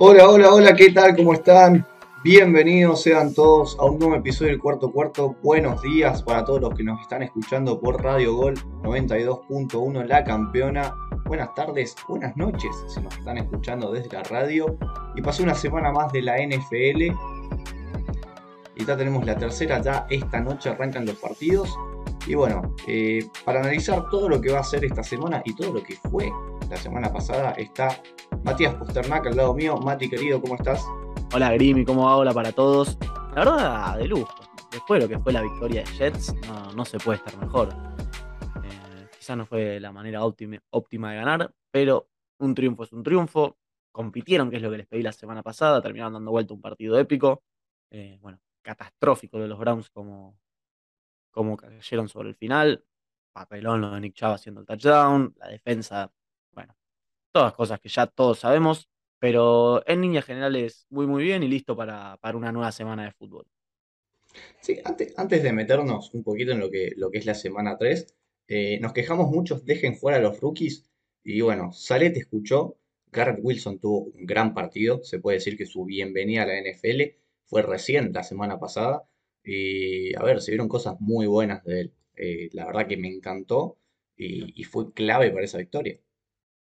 Hola, hola, hola, ¿qué tal? ¿Cómo están? Bienvenidos sean todos a un nuevo episodio del Cuarto Cuarto. Buenos días para todos los que nos están escuchando por Radio Gol 92.1 La Campeona. Buenas tardes, buenas noches si nos están escuchando desde la radio. Y pasó una semana más de la NFL. Y ya tenemos la tercera, ya esta noche arrancan los partidos. Y bueno, eh, para analizar todo lo que va a ser esta semana y todo lo que fue la semana pasada, está Matías Posternac al lado mío. Mati, querido, ¿cómo estás? Hola Grimy, ¿cómo va? Hola para todos. La verdad, de lujo. Después de lo que fue la victoria de Jets, no, se puede estar mejor. Eh, quizás no fue la manera óptima, de ganar, pero un triunfo es un triunfo. Compitieron, que es lo que les pedí la semana pasada, terminaron dando vuelta un partido épico. Eh, bueno, catastrófico de los Browns como, como cayeron sobre el final. Papelón lo de Nick Chubb haciendo el touchdown. La defensa, todas cosas que ya todos sabemos. Pero en líneas generales, muy, muy bien y listo para, una nueva semana de fútbol. Sí, antes, antes, de meternos un poquito en lo que, lo que es la semana 3, eh, nos quejamos muchos, dejen jugar a los rookies. Y bueno, Salet escuchó, Garrett Wilson tuvo un gran partido, se puede decir que su bienvenida a la NFL fue recién la semana pasada. Y a ver, se vieron cosas muy buenas de él. Eh, la verdad que me encantó y, fue clave para esa victoria.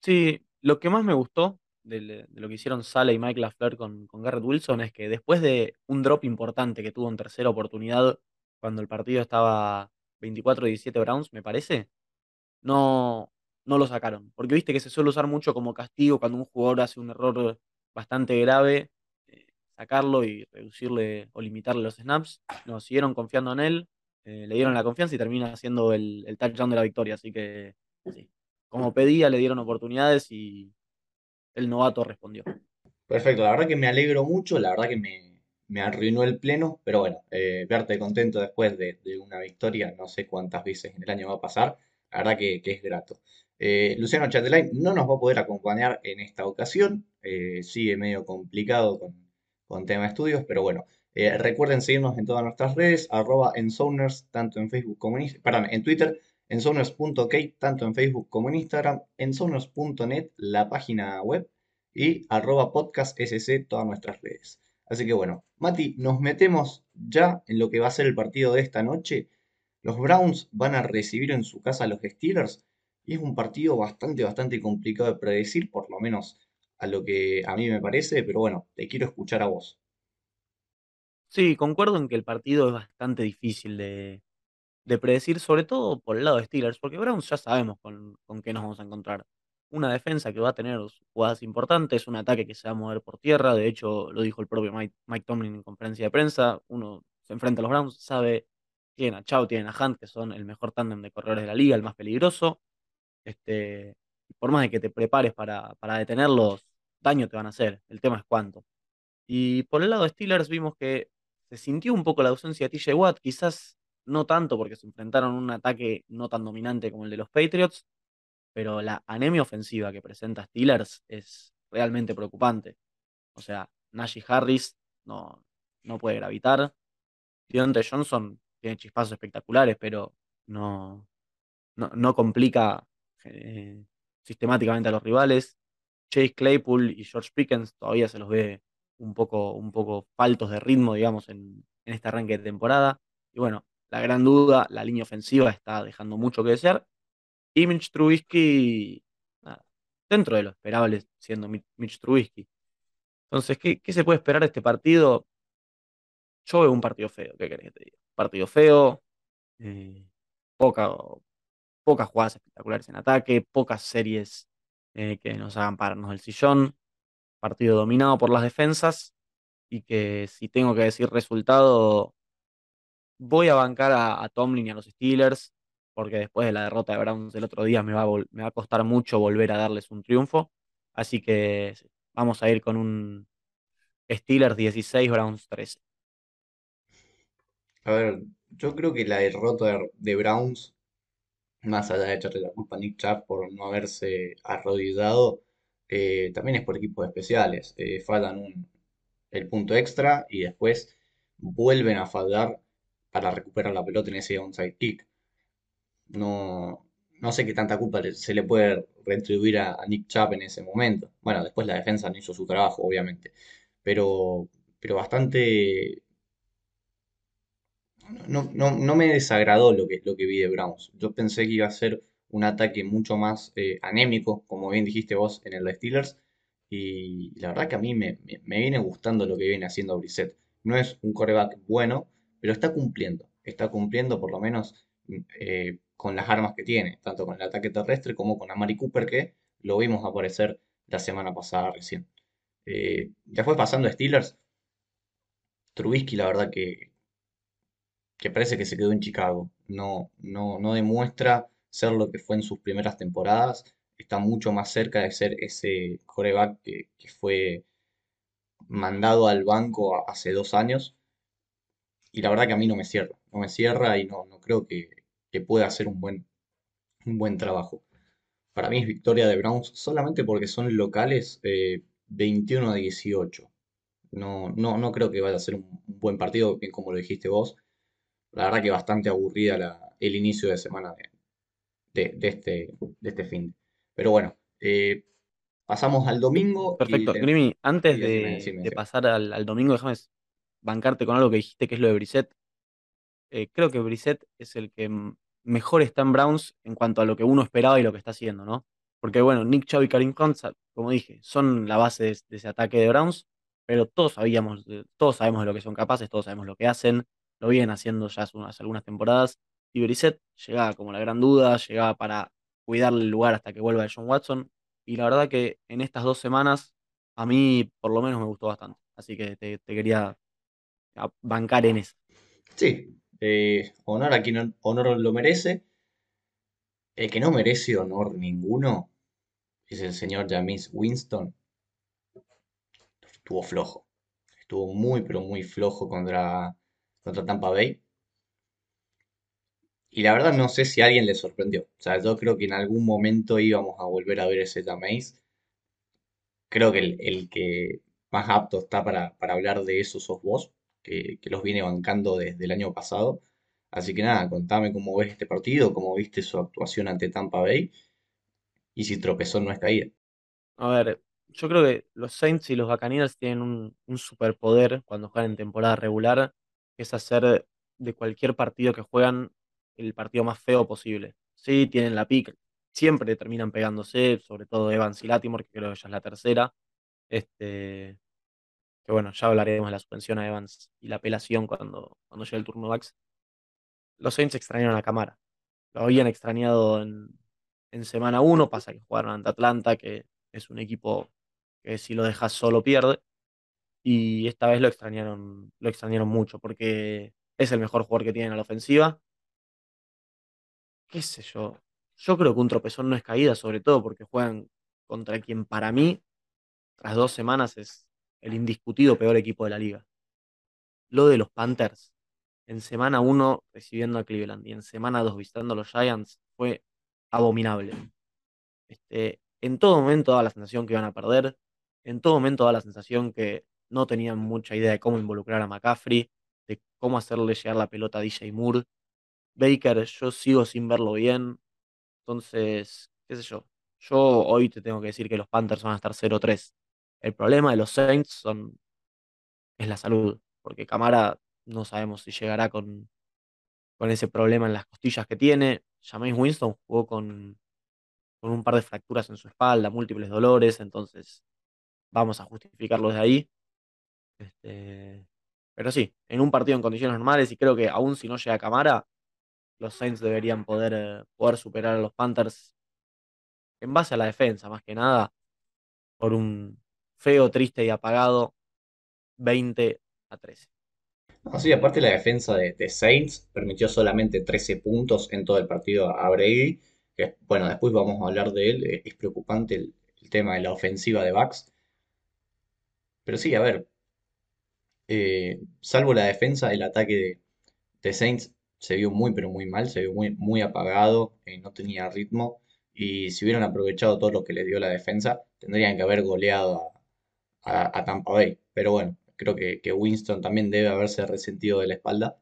Sí, lo que más me gustó de, lo que hicieron Sale y Mike LaFleur con, con Garrett Wilson es que después de un drop importante que tuvo en tercera oportunidad, cuando el partido estaba 24-17 Browns, me parece, no, no lo sacaron. Porque viste que se suele usar mucho como castigo cuando un jugador hace un error bastante grave sacarlo y reducirle o limitarle los snaps. No, siguieron confiando en él, eh, le dieron la confianza y termina siendo el, el touchdown de la victoria. Así que, como pedía, le dieron oportunidades y el novato respondió. Perfecto, la verdad que me alegro mucho, la verdad que me, me arruinó el pleno, pero bueno, eh, verte contento después de, una victoria, no sé cuántas veces en el año va a pasar, la verdad que, es grato. Eh, Luciano Chatelain no nos va a poder acompañar en esta ocasión, sigue medio complicado con, con tema de estudios, pero bueno, eh, recuerden seguirnos en todas nuestras redes, arroba ensoners, tanto en Facebook como en, en Twitter, ensoners.ok, tanto en Facebook como en Instagram, ensoners.net, la página web, y arroba podcast sc, todas nuestras redes. Así que bueno, Mati, nos metemos ya en lo que va a ser el partido de esta noche. Los Browns van a recibir en su casa a los Steelers y es un partido bastante, bastante complicado de predecir, por lo menos a lo que a mí me parece, pero bueno, te quiero escuchar a vos. Sí, concuerdo en que el partido es bastante difícil de, predecir, sobre todo por el lado de Steelers, porque Browns ya sabemos con, qué nos vamos a encontrar. Una defensa que va a tener jugadas importantes, un ataque que se va a mover por tierra, de hecho lo dijo el propio Mike, Tomlin en conferencia de prensa, uno se enfrenta a los Browns, sabe, tienen a Chao, tienen a Hunt, que son el mejor tándem de corredores de la liga, el más peligroso. Este, por más de que te prepares para, para detenerlos, daño te van a hacer. El tema es cuánto. Y por el lado de Steelers vimos que se sintió un poco la ausencia de TJ Watt, quizás no tanto porque se enfrentaron a un ataque no tan dominante como el de los Patriots, pero la anemia ofensiva que presenta Steelers es realmente preocupante. O sea, Najee Harris no, no puede gravitar. Deontay Johnson tiene chispazos espectaculares, pero no, no, complica eh, sistemáticamente a los rivales. Chase Claypool y George Pickens todavía se los ve un poco, un poco faltos de ritmo, digamos, en, este arranque de temporada. Y bueno, la gran duda, la línea ofensiva está dejando mucho que desear. Y Mitch Trubisky, dentro de lo esperable siendo Mitch Trubisky. Entonces, ¿qué, se puede esperar de este partido? Yo veo un partido feo, ¿qué querés que te diga? Partido feo, eh, poca, pocas jugadas espectaculares en ataque, pocas series eh, que nos hagan pararnos del sillón. Partido dominado por las defensas y que si tengo que decir resultado, voy a bancar a, Tomlin y a los Steelers, porque después de la derrota de Browns del otro día me va, a me va a costar mucho volver a darles un triunfo. Así que vamos a ir con un Steelers 16, Browns 13. A ver, yo creo que la derrota de Browns más allá de echarle la culpa a Nick Chubb por no haberse arrodillado, eh, también es por equipos especiales. Eh, fallan el punto extra y después vuelven a fallar para recuperar la pelota en ese onside kick. No, no sé qué tanta culpa se le puede retribuir a, Nick Chubb en ese momento. Bueno, después la defensa no hizo su trabajo, obviamente, pero, pero bastante no, no, no me desagradó lo que, lo que vi de Browns. Yo pensé que iba a ser un ataque mucho más eh, anémico, como bien dijiste vos en el de Steelers, y la verdad que a mí me, me- me viene gustando lo que viene haciendo Brissett. No es un quarterback bueno, pero está cumpliendo. Está cumpliendo por lo menos mm, eh, con las armas que tiene, tanto con el ataque terrestre como con Amari Cooper, que lo vimos aparecer la semana pasada recién. Eh, después pasando a Steelers, Trubisky la verdad que, que parece que se quedó en Chicago. No, no, no demuestra ser lo que fue en sus primeras temporadas. Está mucho más cerca de ser ese coreback que, que fue mandado al banco hace dos años. Y la verdad que a mí no me cierra. No me cierra y no, no creo que, que pueda hacer un buen, un buen trabajo. Para mí es victoria de Browns solamente porque son locales eh, 21 a 18. No, no, no creo que vaya a ser un, buen partido, bien como lo dijiste vos. La verdad que bastante aburrida la- el inicio de semana de, de este, de este fin. Pero bueno, eh, pasamos al domingo Perfecto. sí, antes decime, de, decime, de decime. pasar al, al domingo, déjame bancarte con algo que dijiste que es lo de Brissett. Eh, creo que Brissett es el que mejor está en Browns en cuanto a lo que uno esperaba y lo que está haciendo, ¿no? Porque bueno, Nick Chubb y Karim Hunt, como dije, son la base de, ese ataque de Browns, pero todos sabíamos, de- todos sabemos de lo que son capaces, todos sabemos lo que hacen, lo vienen haciendo ya hace unas, algunas temporadas. Y Brissett llegaba como la gran duda, llegaba para cuidarle el lugar hasta que vuelva de John Watson. Y la verdad que en estas dos semanas a mí por lo menos me gustó bastante. Así que te quería bancar en eso. Sí, eh, honor a quien honor lo merece. El que no merece honor ninguno es el señor James Winston. Estuvo flojo. Estuvo muy, pero muy flojo contra, contra Tampa Bay. Y la verdad no sé si alguien le sorprendió. O sea, yo creo que en algún momento íbamos a volver a ver ese Jameis. Creo que el, el que más apto está para, para hablar de eso sos vos, que, que los viene bancando desde el año pasado. Así que nada, contame cómo ves este partido, cómo viste su actuación ante Tampa Bay y si tropezó no es caída. A ver, yo creo que los Saints y los Buccaneers tienen un, un superpoder cuando juegan en temporada regular, que es hacer de cualquier partido que juegan el partido más feo posible. Sí, tienen la pick, siempre terminan pegándose, sobre todo Evans y Latimore, que creo que ya es la tercera. Este, que bueno, ya hablaremos de la suspensión a Evans y la apelación cuando, cuando llegue el turno Bucks. Los Saints extrañaron a Camara. Lo habían extrañado en, en semana uno pasa que jugaron ante Atlanta, que es un equipo que si lo dejas solo pierde. Y esta vez lo extrañaron, lo extrañaron mucho, porque es el mejor jugador que tienen a la ofensiva. ¿Qué sé yo? Yo creo que un tropezón no es caída, sobre todo porque juegan contra quien para mí, tras dos semanas, es el indiscutido peor equipo de la liga. Lo de los Panthers, en semana uno recibiendo a Cleveland y en semana 2 visitando a los Giants, fue abominable. Este, en todo momento daba la sensación que iban a perder. En todo momento daba la sensación que no tenían mucha idea de cómo involucrar a McCaffrey, de cómo hacerle llegar la pelota a DJ Moore. Baker, yo sigo sin verlo bien. Entonces, qué sé yo. Yo hoy te tengo que decir que los Panthers van a estar 0-3. El problema de los Saints es la salud, porque Camara no sabemos si llegará con, con ese problema en las costillas que tiene. Jameis Winston jugó con con un par de fracturas en su espalda, múltiples dolores, entonces vamos a justificarlo de ahí. Este, pero sí, en un partido en condiciones normales, y creo que aún si no llega Camara, los Saints deberían poder, eh, poder superar a los Panthers en base a la defensa, más que nada, por un feo, triste y apagado 20 a 13. Así, aparte la defensa de, Saints permitió solamente 13 puntos en todo el partido a Brady, bueno, después vamos a hablar de él, es preocupante el, tema de la ofensiva de Bucks, pero sí, a ver, eh, salvo la defensa, el ataque de, Saints se vio muy, pero muy mal, se vio muy, muy apagado, eh, no tenía ritmo. Y si hubieran aprovechado todo lo que les dio la defensa, tendrían que haber goleado a, Tampa Bay. Pero bueno, creo que, que Winston también debe haberse resentido de la espalda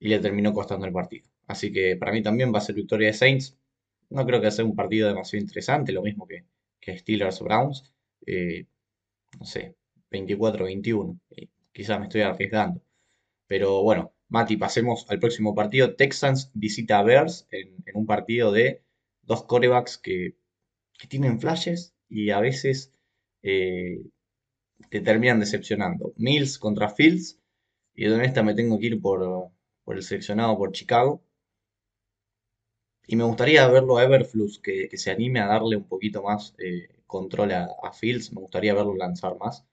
y le terminó costando el partido. Así que para mí también va a ser victoria de Saints. No creo que sea un partido demasiado interesante, lo mismo que, que Steelers-Browns. Eh, no sé, 24-21. Eh, quizás me estoy arriesgando. Pero bueno, Mati, pasemos al próximo partido. Texans visita a Bears en, en un partido de dos corebacks que, que tienen flashes y a veces eh, te terminan decepcionando. Mills contra Fields. Y de esta me tengo que ir por, por el seleccionado por Chicago. Y me gustaría verlo a Everflux, que, que se anime a darle un poquito más eh, control a, a Fields. Me gustaría verlo lanzar más.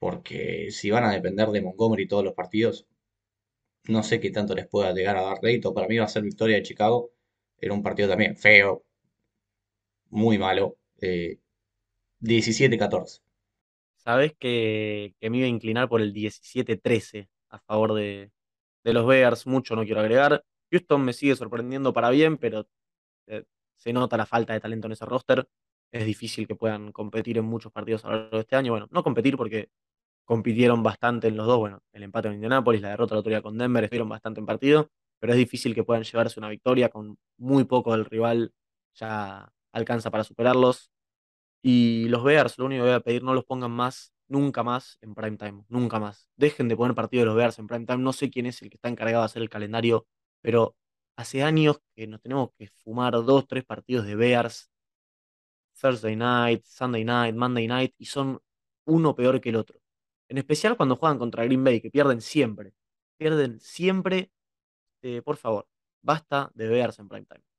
Porque si van a depender de Montgomery todos los partidos, no sé qué tanto les pueda llegar a dar rédito. Para mí va a ser victoria de Chicago. Era un partido también feo, muy malo. Eh, 17-14. Sabés que, que me iba a inclinar por el 17-13 a favor de, de los Bears. Mucho no quiero agregar. Houston me sigue sorprendiendo para bien, pero eh, se nota la falta de talento en ese roster. Es difícil que puedan competir en muchos partidos a lo largo de este año. Bueno, no competir porque compitieron bastante en los dos. Bueno, el empate en Indianapolis, la derrota la día con Denver, estuvieron bastante en partido, pero es difícil que puedan llevarse una victoria con muy poco del rival. Ya alcanza para superarlos. Y los Bears, lo único que voy a pedir, no los pongan más, nunca más en prime time, nunca más. Dejen de poner partidos de los Bears en prime time. No sé quién es el que está encargado de hacer el calendario, pero hace años que nos tenemos que fumar dos, tres partidos de Bears, Thursday night, Sunday night, Monday night, y son uno peor que el otro. En especial cuando juegan contra Green Bay, que pierden siempre. Pierden siempre. Eh, por favor, basta de Bears en prime time.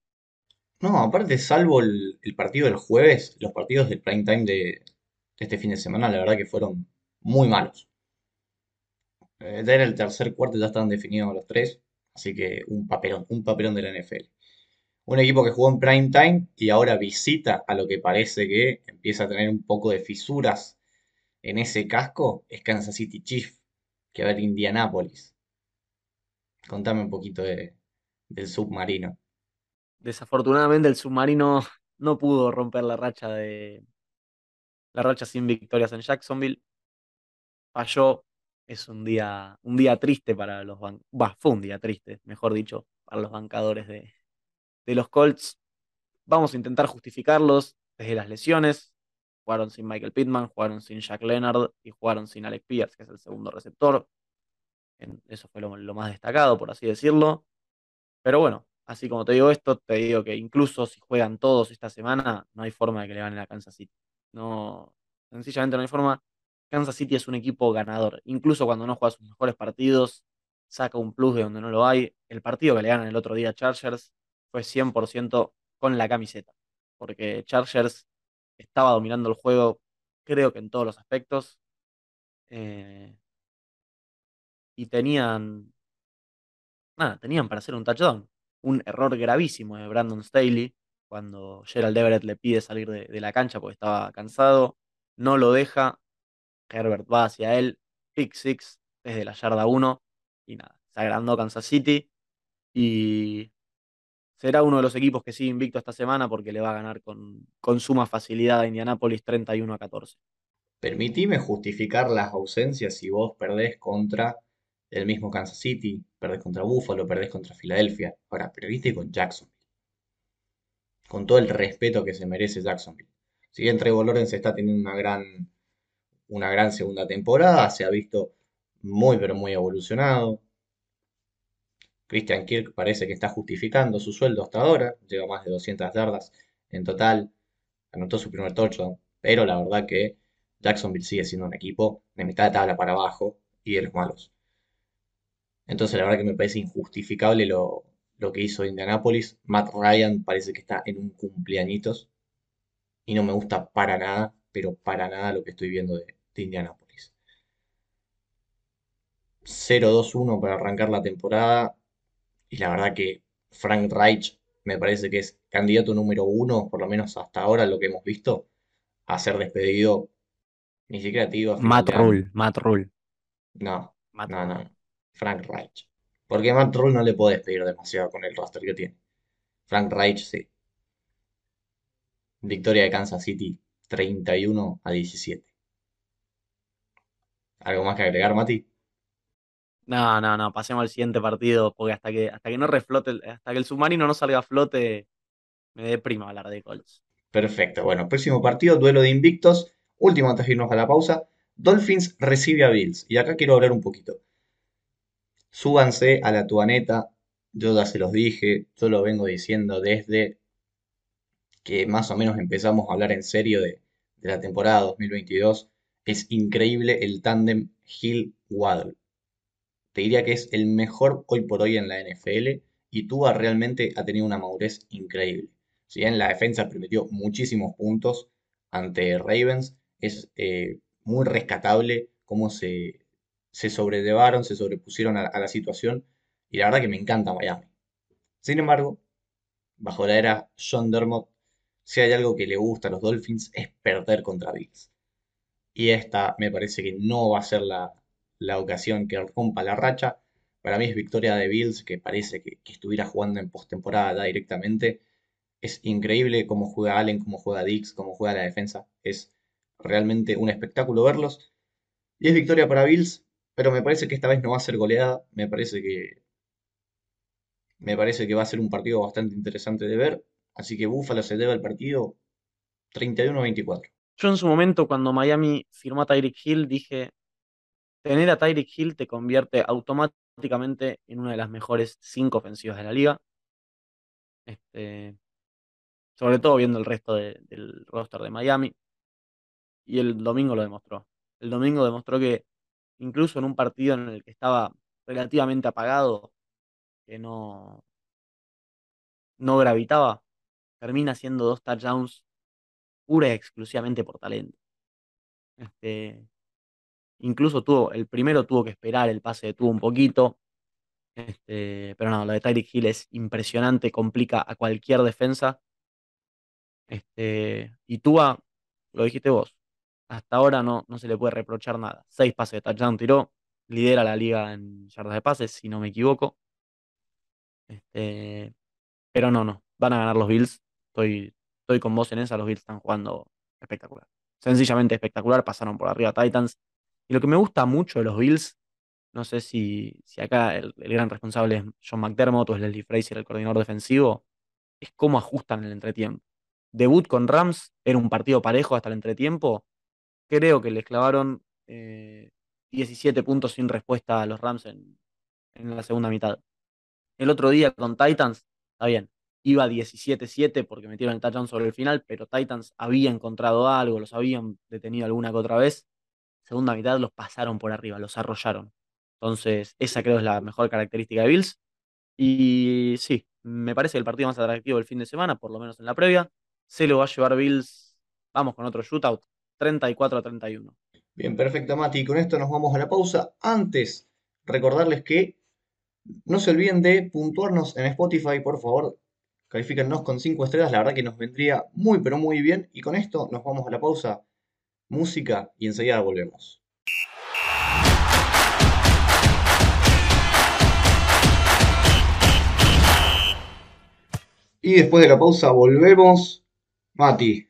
No, aparte, salvo el, partido del jueves, los partidos del prime time de, este fin de semana, la verdad que fueron muy malos. Eh, ya era el tercer cuarto, ya estaban definidos los tres, así que un papelón, un papelón de la NFL. Un equipo que jugó en prime time y ahora visita a lo que parece que empieza a tener un poco de fisuras en ese casco es Kansas City Chiefs, que va a ver Indianapolis. Contame un poquito de- del submarino. Desafortunadamente el submarino no pudo romper la racha de la racha sin victorias en Jacksonville. Falló. Es un día, un día triste para los ban- bah, fue un día triste, mejor dicho, para los bancadores de, de los Colts. Vamos a intentar justificarlos desde las lesiones. Jugaron sin Michael Pittman, jugaron sin Jack Leonard y jugaron sin Alex Pierce, que es el segundo receptor. Eso fue lo más destacado, por así decirlo. Pero bueno, así como te digo esto, te digo que incluso si juegan todos esta semana, no hay forma de que le ganen a Kansas City. No, sencillamente no hay forma. Kansas City es un equipo ganador. Incluso cuando no juega sus mejores partidos, saca un plus de donde no lo hay. El partido que le ganan el otro día a Chargers fue 100% con la camiseta. Porque Chargers estaba dominando el juego, creo que en todos los aspectos. eh, y tenían nada, tenían para hacer un touchdown. Un error gravísimo de Brandon Staley cuando Gerald Everett le pide salir de, la cancha porque estaba cansado. No lo deja. Herbert va hacia él. Pick six desde la yarda uno Y nada, se agrandó Kansas City. Y será uno de los equipos que sigue invicto esta semana porque le va a ganar con, con suma facilidad a Indianapolis 31 a 14. Permitime justificar las ausencias si vos perdés contra el mismo Kansas City, perdés contra Buffalo, perdés contra Filadelfia. Ahora, perdiste con Jacksonville, con todo el respeto que se merece Jacksonville. Si bien Trevor Lawrence está teniendo una gran, una gran segunda temporada, se ha visto muy pero muy evolucionado. Christian Kirk parece que está justificando su sueldo hasta ahora, lleva más de 200 yardas en total, anotó su primer touchdown, pero la verdad que Jacksonville sigue siendo un equipo de mitad de tabla para abajo y de los malos. Entonces la verdad que me parece injustificable lo, lo que hizo Indianapolis. Matt Ryan parece que está en un cumpleañitos y no me gusta para nada, pero para nada lo que estoy viendo de, de Indianapolis. 0-2-1 para arrancar la temporada y la verdad que Frank Reich me parece que es candidato número uno, por lo menos hasta ahora lo que hemos visto, a ser despedido. Ni siquiera te digo Matt. Rule, Matt Rule, No, Matt no, no. Frank Reich. Porque Matt Rule no le puedo despedir demasiado con el roster que tiene. Frank Reich sí. Victoria de Kansas City 31 a 17. ¿Algo más que agregar, Mati? No, no, no, pasemos al siguiente partido, porque hasta que, hasta que no reflote, hasta que el submarino no salga a flote, Me deprima hablar de Colts. Perfecto. Bueno, próximo partido, duelo de invictos. Último antes de irnos a la pausa. Dolphins recibe a Bills. Y acá quiero hablar un poquito. Súbanse a la tuaneta. Yo ya se los dije. Yo lo vengo diciendo desde que más o menos empezamos a hablar en serio de, de la temporada 2022. Es increíble el tándem Hill-Waddle. Te diría que es el mejor hoy por hoy en la NFL y Tua realmente ha tenido una madurez increíble. Si bien la defensa permitió muchísimos puntos ante Ravens, es eh, muy rescatable cómo se, se sobrellevaron, se sobrepusieron a, a la situación y la verdad que me encanta Miami. Sin embargo, bajo la era John Dermott, si hay algo que le gusta a los Dolphins es perder contra Bills. Y esta me parece que no va a ser la, la ocasión que rompa la racha. Para mí es victoria de Bills, que parece que, que estuviera jugando en postemporada directamente. Es increíble cómo juega Allen, cómo juega Dix, cómo juega la defensa. Es realmente un espectáculo verlos. Y es victoria para Bills, pero me parece que esta vez no va a ser goleada. Me parece que, me parece que va a ser un partido bastante interesante de ver. Así que Buffalo se debe al partido 31-24. Yo en su momento, cuando Miami firmó a Tyreek Hill, dije, tener a Tyreek Hill te convierte automáticamente en una de las mejores cinco ofensivas de la liga. Este, sobre todo viendo el resto de- del roster de Miami. Y el domingo lo demostró. El domingo demostró que incluso en un partido en el que estaba relativamente apagado, que no, no gravitaba, termina haciendo dos touchdowns pura y exclusivamente por talento. Este, incluso tuvo, el primero tuvo que esperar, el pase detuvo un poquito. Este, pero no, lo de Tyreek Hill es impresionante, complica a cualquier defensa. Este, y Tua, lo dijiste vos, hasta ahora no, no se le puede reprochar nada. Seis pases de touchdown tiró, lidera la liga en yardas de pases, si no me equivoco. Este, pero no, no, van a ganar los Bills. Estoy, estoy con vos en esa, los Bills están jugando espectacular. Sencillamente espectacular, pasaron por arriba Titans. Y lo que me gusta mucho de los Bills, no sé si, si acá el, el gran responsable es John McDermott o es Leslie Frazier, el coordinador defensivo, es cómo ajustan el entretiempo. Debut con Rams era un partido parejo hasta el entretiempo. Creo que les clavaron eh, 17 puntos sin respuesta a los Rams en, la segunda mitad. El otro día con Titans, está bien, iba 17-7 porque metieron el touchdown sobre el final, pero Titans había encontrado algo, los habían detenido alguna que otra vez. Segunda mitad los pasaron por arriba, los arrollaron. Entonces, esa creo es la mejor característica de Bills. Y sí, me parece el partido más atractivo del fin de semana, por lo menos en la previa, se lo va a llevar Bills. Vamos con otro shootout, 34 a 31. Bien, perfecto, Mati. Con esto nos vamos a la pausa. Antes, recordarles que no se olviden de puntuarnos en Spotify, por favor. Califíquennos con 5 estrellas, la verdad que nos vendría muy, pero muy bien. Y con esto nos vamos a la pausa, música y enseguida volvemos. Y después de la pausa volvemos. Mati,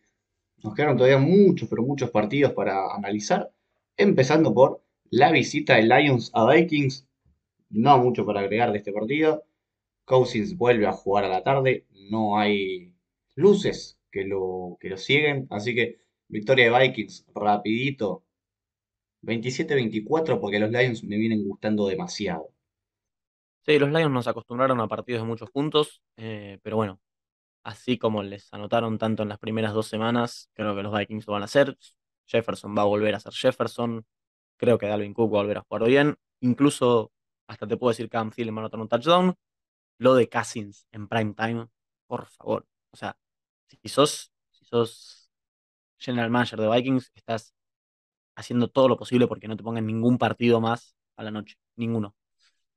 nos quedaron todavía muchos, pero muchos partidos para analizar. Empezando por la visita de Lions a Vikings. No mucho para agregar de este partido. Cousins vuelve a jugar a la tarde. No hay luces que lo, que lo siguen. Así que victoria de Vikings rapidito. 27-24 porque los Lions me vienen gustando demasiado. Sí, los Lions nos acostumbraron a partidos de muchos puntos, eh, pero bueno, así como les anotaron tanto en las primeras dos semanas, creo que los Vikings lo van a hacer. Jefferson va a volver a ser Jefferson. Creo que Dalvin Cook va a volver a jugar bien. Incluso, hasta te puedo decir que Cam Thielen va a anotar un touchdown. Lo de Cousins en prime time, por favor. O sea, si sos, si sos general manager de Vikings, estás haciendo todo lo posible porque no te pongan ningún partido más a la noche. Ninguno.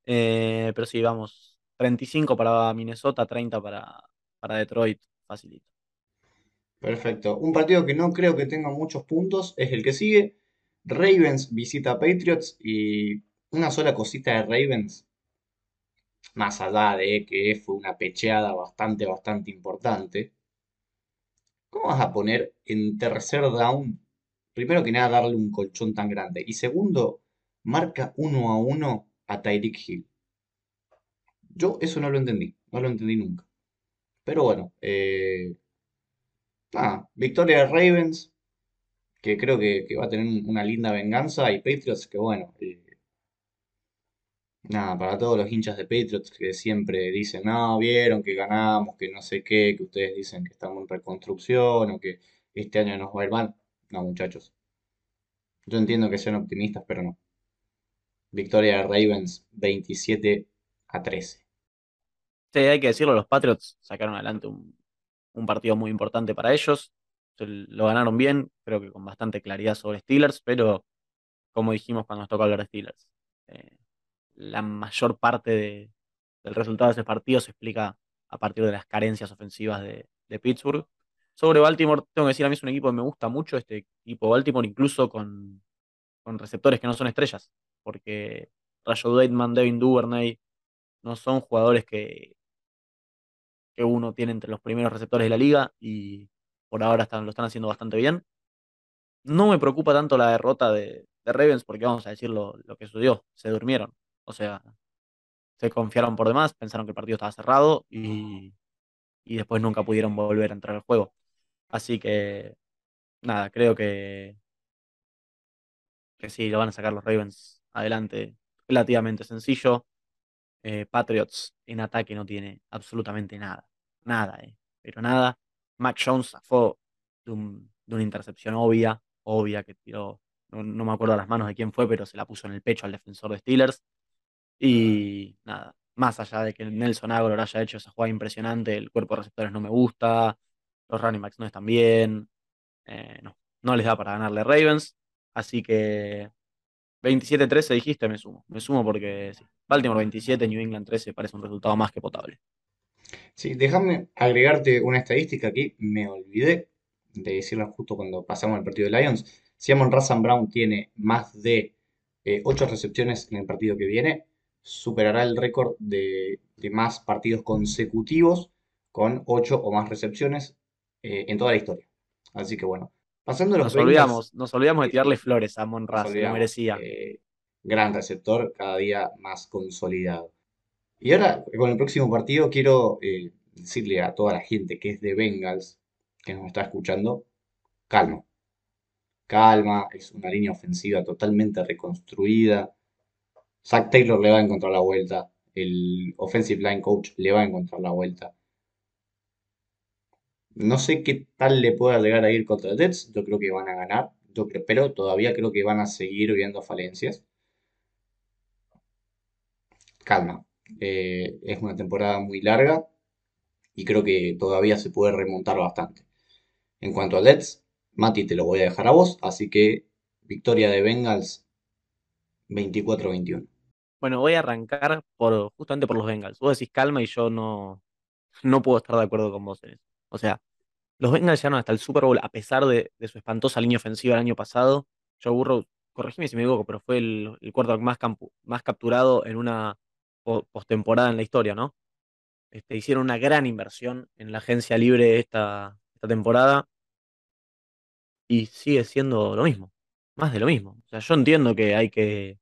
Eh, pero sí, vamos. 35 para Minnesota, 30 para, para Detroit. Facilito. Perfecto. Un partido que no creo que tenga muchos puntos es el que sigue. Ravens visita a Patriots y una sola cosita de Ravens, más allá de que fue una pecheada bastante, bastante importante. ¿Cómo vas a poner en tercer down? Primero que nada, darle un colchón tan grande. Y segundo, marca uno a uno a Tyreek Hill. Yo eso no lo entendí. No lo entendí nunca. Pero bueno, eh, nada, victoria de Ravens, que creo que, va a tener una linda venganza, y Patriots, que bueno, eh, nada, para todos los hinchas de Patriots que siempre dicen, no, vieron que ganamos, que no sé qué, que ustedes dicen que estamos en reconstrucción o que este año nos va a ir mal. No, muchachos. Yo entiendo que sean optimistas, pero no. Victoria de Ravens 27 a 13. Hay que decirlo, los Patriots sacaron adelante un, partido muy importante para ellos. Lo ganaron bien, creo que con bastante claridad sobre Steelers, pero como dijimos cuando nos tocó hablar de Steelers, eh, la mayor parte de- del resultado de ese partido se explica a partir de las carencias ofensivas de, Pittsburgh. Sobre Baltimore, tengo que decir, a mí es un equipo que me gusta mucho, este equipo Baltimore, incluso con, con receptores que no son estrellas, porque Rashad Bateman, Devin Duvernay, no son jugadores que, que uno tiene entre los primeros receptores de la liga y por ahora están, lo están haciendo bastante bien. No me preocupa tanto la derrota de, de Ravens porque vamos a decir lo, lo que sucedió, se durmieron. O sea, se confiaron por demás, pensaron que el partido estaba cerrado y, y después nunca pudieron volver a entrar al juego. Así que, nada, creo que, que sí, lo van a sacar los Ravens adelante relativamente sencillo. Eh, Patriots en ataque no tiene absolutamente nada. Nada, eh. Pero nada. Mac Jones zafó de, un- de una intercepción obvia, obvia que tiró, no, no me acuerdo las manos de quién fue, pero se la puso en el pecho al defensor de Steelers. Y nada, más allá de que Nelson Aguilar haya hecho esa jugada impresionante, el cuerpo de receptores no me gusta, los running backs no están bien, eh, no, no les da para ganarle Ravens. Así que 27-13 dijiste, me sumo. Me sumo porque sí. Baltimore 27, New England 13 parece un resultado más que potable. Sí, déjame agregarte una estadística aquí. Me olvidé de decirla justo cuando pasamos al partido de Lions. Si Amon Razan Brown tiene más de eh, 8 recepciones en el partido que viene, superará el récord de, de más partidos consecutivos con 8 o más recepciones eh, en toda la historia. Así que bueno, pasando a los Nos olvidamos, nos olvidamos de tirarle flores a Mon nos Ra, se lo merecía. eh, gran receptor, cada día más consolidado. Y ahora, con el próximo partido, quiero eh, decirle a toda la gente que es de Bengals, que nos está escuchando, calma, calma, es una línea ofensiva totalmente reconstruida. Zach Taylor le va a encontrar la vuelta, el offensive line coach le va a encontrar la vuelta. No sé qué tal le pueda llegar a ir contra Jets, yo creo que van a ganar, yo creo, pero todavía creo que van a seguir viendo falencias. Calma, eh, es una temporada muy larga y creo que todavía se puede remontar bastante. En cuanto a Jets, Mati te lo voy a dejar a vos, así que victoria de Bengals 24-21. Bueno, voy a arrancar por, justamente por los Bengals. Vos decís calma y yo no, no puedo estar de acuerdo con vos en eso. O sea, los Bengals llegaron hasta el Super Bowl a pesar de, su espantosa línea ofensiva el año pasado. Joe Burrow, corregime si me equivoco, pero fue el, el más, capturado en una postemporada en la historia, ¿no? Este, hicieron una gran inversión en la agencia libre esta, temporada y sigue siendo lo mismo, más de lo mismo. O sea, yo entiendo que hay que,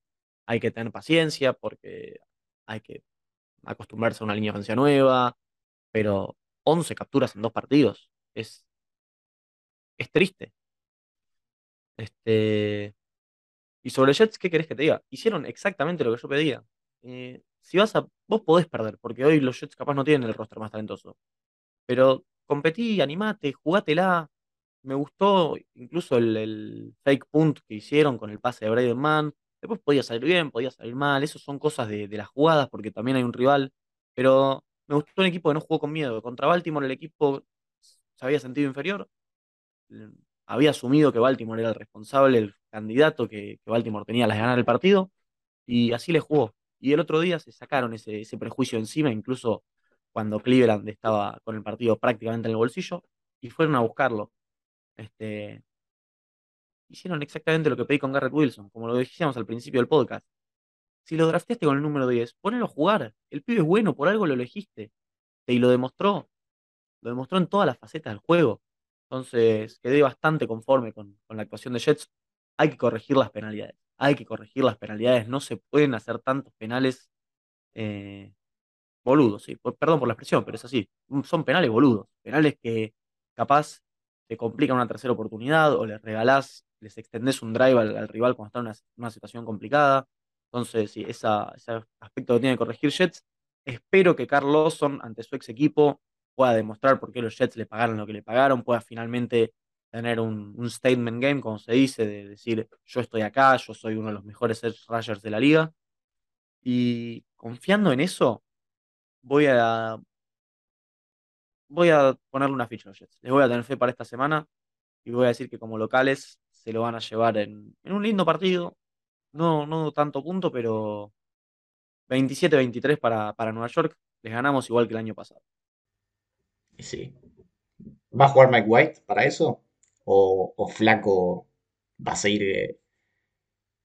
hay que tener paciencia porque hay que acostumbrarse a una línea ofensiva nueva, pero 11 capturas en dos partidos es, es triste. Este, y sobre Jets, ¿qué querés que te diga? Hicieron exactamente lo que yo pedía. Eh, si vas a, vos podés perder, porque hoy los Jets capaz no tienen el roster más talentoso. Pero competí, animate, jugátela. Me gustó incluso el, fake punt que hicieron con el pase de Braden Mann. Después podía salir bien, podía salir mal. Eso son cosas de, de las jugadas porque también hay un rival. Pero me gustó un equipo que no jugó con miedo. Contra Baltimore el equipo se había sentido inferior. eh, Había asumido que Baltimore era el responsable, el candidato, que, que Baltimore tenía las de ganar el partido. Y así le jugó. Y el otro día se sacaron ese, ese prejuicio encima, incluso cuando Cleveland estaba con el partido prácticamente en el bolsillo, y fueron a buscarlo. Este, hicieron exactamente lo que pedí con Garrett Wilson, como lo dijimos al principio del podcast. Si lo drafteaste con el número 10, ponelo a jugar. El pibe es bueno, por algo lo elegiste. Y lo demostró. Lo demostró en todas las facetas del juego. Entonces, quedé bastante conforme con, con la actuación de Jets. Hay que corregir las penalidades. Hay que corregir las penalidades. No se pueden hacer tantos penales. eh, boludos, perdón por la expresión, pero es así. Son penales boludos, penales que capaz te complican una tercera oportunidad o les regalás, les extendés un drive al, al rival cuando está en una, situación complicada. Entonces, ese aspecto que tiene que corregir Jets. Espero que Carl Lawson, ante su ex equipo, pueda demostrar por qué los Jets le pagaron lo que le pagaron, pueda finalmente tener un, statement game, como se dice, de decir, yo estoy acá, yo soy uno de los mejores edge rushers de la liga. Y confiando en eso, voy a, voy a ponerle una ficha los Jets. Les voy a tener fe para esta semana y voy a decir que como locales se lo van a llevar en, un lindo partido. No, no tanto punto, pero 27-23 para, para Nueva York. Les ganamos igual que el año pasado. Sí. ¿Va a jugar Mike White para eso? ¿O, Flaco va a seguir eh,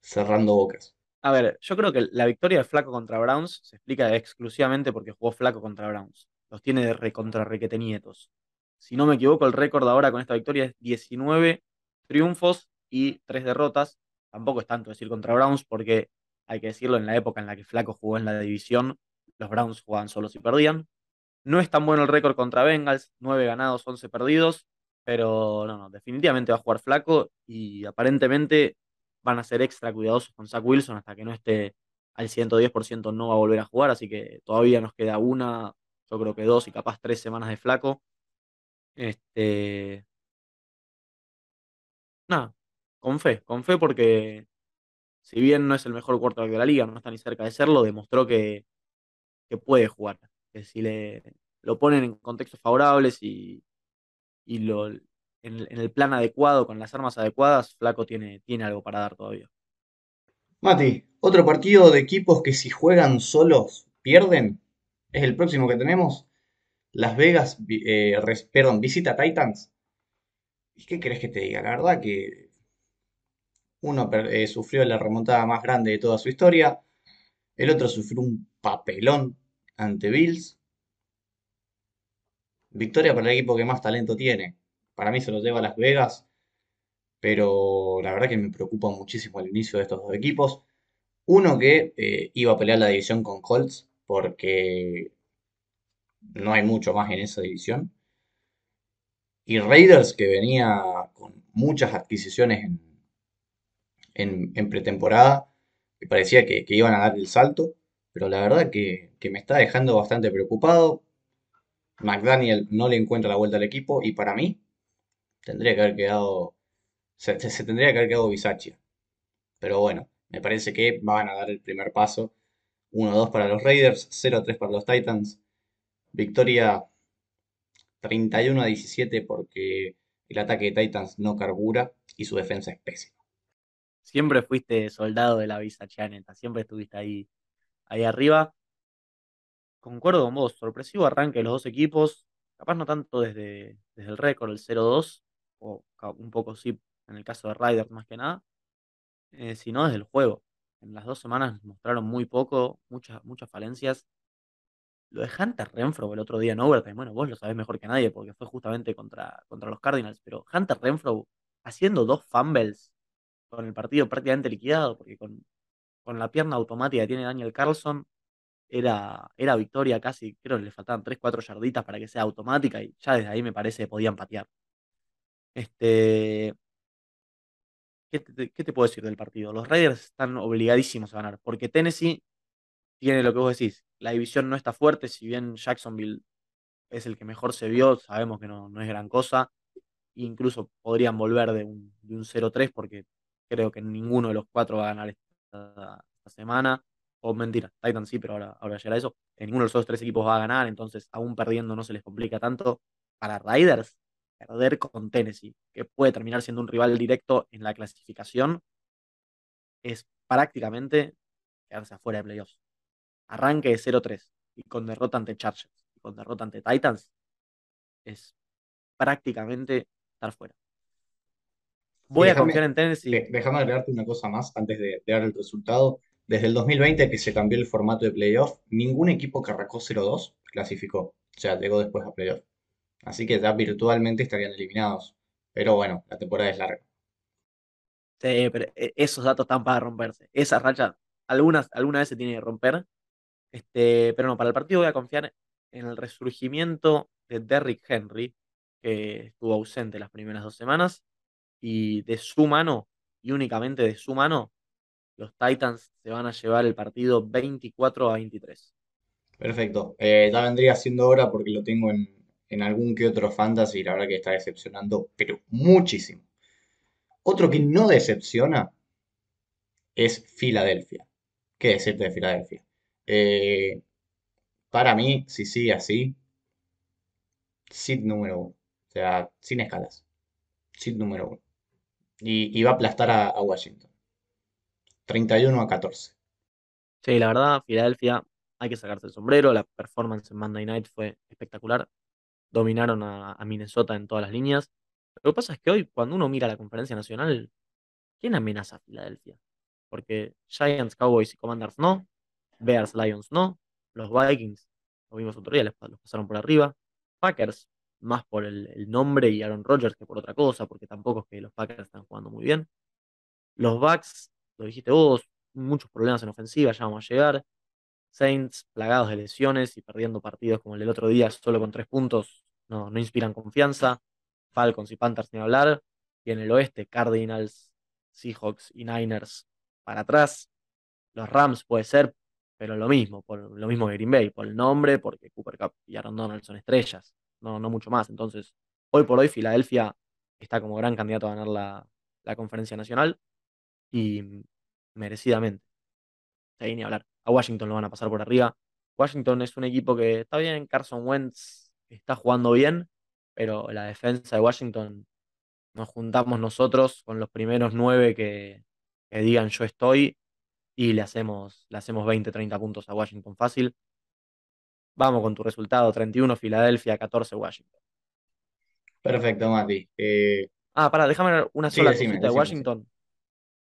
cerrando bocas? A ver, yo creo que la victoria de Flaco contra Browns se explica exclusivamente porque jugó Flaco contra Browns. Los tiene de recontra requete nietos. Si no me equivoco, el récord ahora con esta victoria es 19 triunfos y 3 derrotas. Tampoco es tanto decir contra Browns porque hay que decirlo, en la época en la que Flaco jugó en la división, los Browns jugaban solos y perdían. No es tan bueno el récord contra Bengals, 9 ganados, 11 perdidos, pero no, no, definitivamente va a jugar Flaco y aparentemente van a ser extra cuidadosos con Zach Wilson hasta que no esté al 110%, no va a volver a jugar, así que todavía nos queda una, yo creo que dos y capaz tres semanas de Flaco. Este, nada, con fe, con fe porque si bien no es el mejor quarterback de la liga, no está ni cerca de serlo, demostró que, que puede jugar, que si le lo ponen en contextos favorables y, y lo, en, el plan adecuado, con las armas adecuadas, Flaco tiene, tiene algo para dar todavía. Mati, otro partido de equipos que si juegan solos pierden es el próximo que tenemos. Las Vegas, eh, visita Titans. ¿Y qué querés que te diga? La verdad que uno eh, sufrió la remontada más grande de toda su historia, el otro sufrió un papelón ante Bills. Victoria para el equipo que más talento tiene. Para mí se lo lleva a Las Vegas, pero la verdad que me preocupa muchísimo el inicio de estos dos equipos. Uno que eh, iba a pelear la división con Colts, porque no hay mucho más en esa división. Y Raiders, que venía con muchas adquisiciones en, pretemporada, que parecía que, que iban a dar el salto, pero la verdad que, que me está dejando bastante preocupado. McDaniel no le encuentra la vuelta al equipo y para mí tendría que haber quedado, se, tendría que haber quedado Bisaccia. Pero bueno, me parece que van a dar el primer paso. 1-2 para los Raiders, 0-3 para los Titans. Victoria 31 a 17 porque el ataque de Titans no carbura y su defensa es pésima. Siempre fuiste soldado de la Visa Chaneta, siempre estuviste ahí, ahí arriba. Concuerdo con vos, sorpresivo arranque de los dos equipos, capaz no tanto desde, desde el récord, el 0-2, o un poco sí en el caso de Riders más que nada, eh, sino desde el juego. En las dos semanas mostraron muy poco, muchas, muchas falencias. Lo de Hunter Renfro el otro día en Overtime, bueno, vos lo sabés mejor que nadie porque fue justamente contra, contra los Cardinals, pero Hunter Renfro haciendo dos fumbles con el partido prácticamente liquidado, porque con, con la pierna automática tiene Daniel Carlson, era, era victoria casi, creo que le faltaban 3 4 yarditas para que sea automática y ya desde ahí me parece que podían patear. Este, ¿qué te, qué te puedo decir del partido? Los Raiders están obligadísimos a ganar, porque Tennessee tiene lo que vos decís, la división no está fuerte, si bien Jacksonville es el que mejor se vio, sabemos que no, no es gran cosa, incluso podrían volver de un, de un 0-3 porque creo que ninguno de los cuatro va a ganar esta, esta semana. O mentira, Titans sí, pero ahora, ahora llegará eso. Eh, ninguno de los otros tres equipos va a ganar, entonces aún perdiendo no se les complica tanto. Para Raiders, perder con Tennessee, que puede terminar siendo un rival directo en la clasificación, es prácticamente quedarse afuera de playoffs. Arranque de 0-3 y con derrota ante Chargers y con derrota ante Titans, es prácticamente estar fuera. Voy a confiar en Tennessee. déjame agregarte una cosa más antes de, de dar el resultado. Desde el 2020 que se cambió el formato de playoff, ningún equipo que arrancó 0-2 clasificó. O sea, llegó después a playoff. Así que ya virtualmente estarían eliminados. Pero bueno, la temporada es larga. Sí, pero e- esos datos están para romperse. Esa racha, algunas, alguna vez se tiene que romper, Este, pero no, para el partido voy a confiar en el resurgimiento de Derrick Henry, que estuvo ausente las primeras dos semanas, y de su mano, y únicamente de su mano, los Titans se van a llevar el partido 24 a 23. Perfecto. Eh, ya vendría siendo hora porque lo tengo en, en algún que otro fantasy y la verdad que está decepcionando, pero muchísimo. Otro que no decepciona es Filadelfia. ¿Qué decirte de Filadelfia? Eh, para mí, si sigue así, seed número uno. O sea, sin escalas. Seed número uno. Y, va a aplastar a Washington. 31 a 14. Sí, la verdad, Filadelfia, hay que sacarse el sombrero. La performance en Monday Night fue espectacular. Dominaron a, Minnesota en todas las líneas. Lo que pasa es que hoy, cuando uno mira la conferencia nacional, ¿quién amenaza a Filadelfia? Porque Giants, Cowboys y Commanders no. Bears, Lions no. Los Vikings, lo vimos otro día, los pasaron por arriba. Packers, más por el, el nombre y Aaron Rodgers que por otra cosa, porque tampoco es que los Packers están jugando muy bien. Los Bucks, lo dijiste vos, muchos problemas en ofensiva, ya vamos a llegar. Saints, plagados de lesiones y perdiendo partidos como el del otro día, solo con tres puntos, no, no inspiran confianza. Falcons y Panthers ni hablar. Y en el oeste, Cardinals, Seahawks y Niners para atrás. Los Rams puede ser, pero lo mismo, por lo mismo que Green Bay, por el nombre, porque Cooper Cup y Aaron Donald son estrellas, no, no mucho más. Entonces, hoy por hoy, Filadelfia está como gran candidato a ganar la, la conferencia nacional y merecidamente. Ahí ni hablar. A Washington lo van a pasar por arriba. Washington es un equipo que está bien, Carson Wentz está jugando bien, pero la defensa de Washington nos juntamos nosotros con los primeros nueve que, que digan yo estoy y le hacemos, le hacemos 20, 30 puntos a Washington fácil. Vamos con tu resultado, 31 Filadelfia, 14 Washington. Perfecto, Mati. Eh, Ah, pará, déjame ver una sí, sola decime, cosita de decime.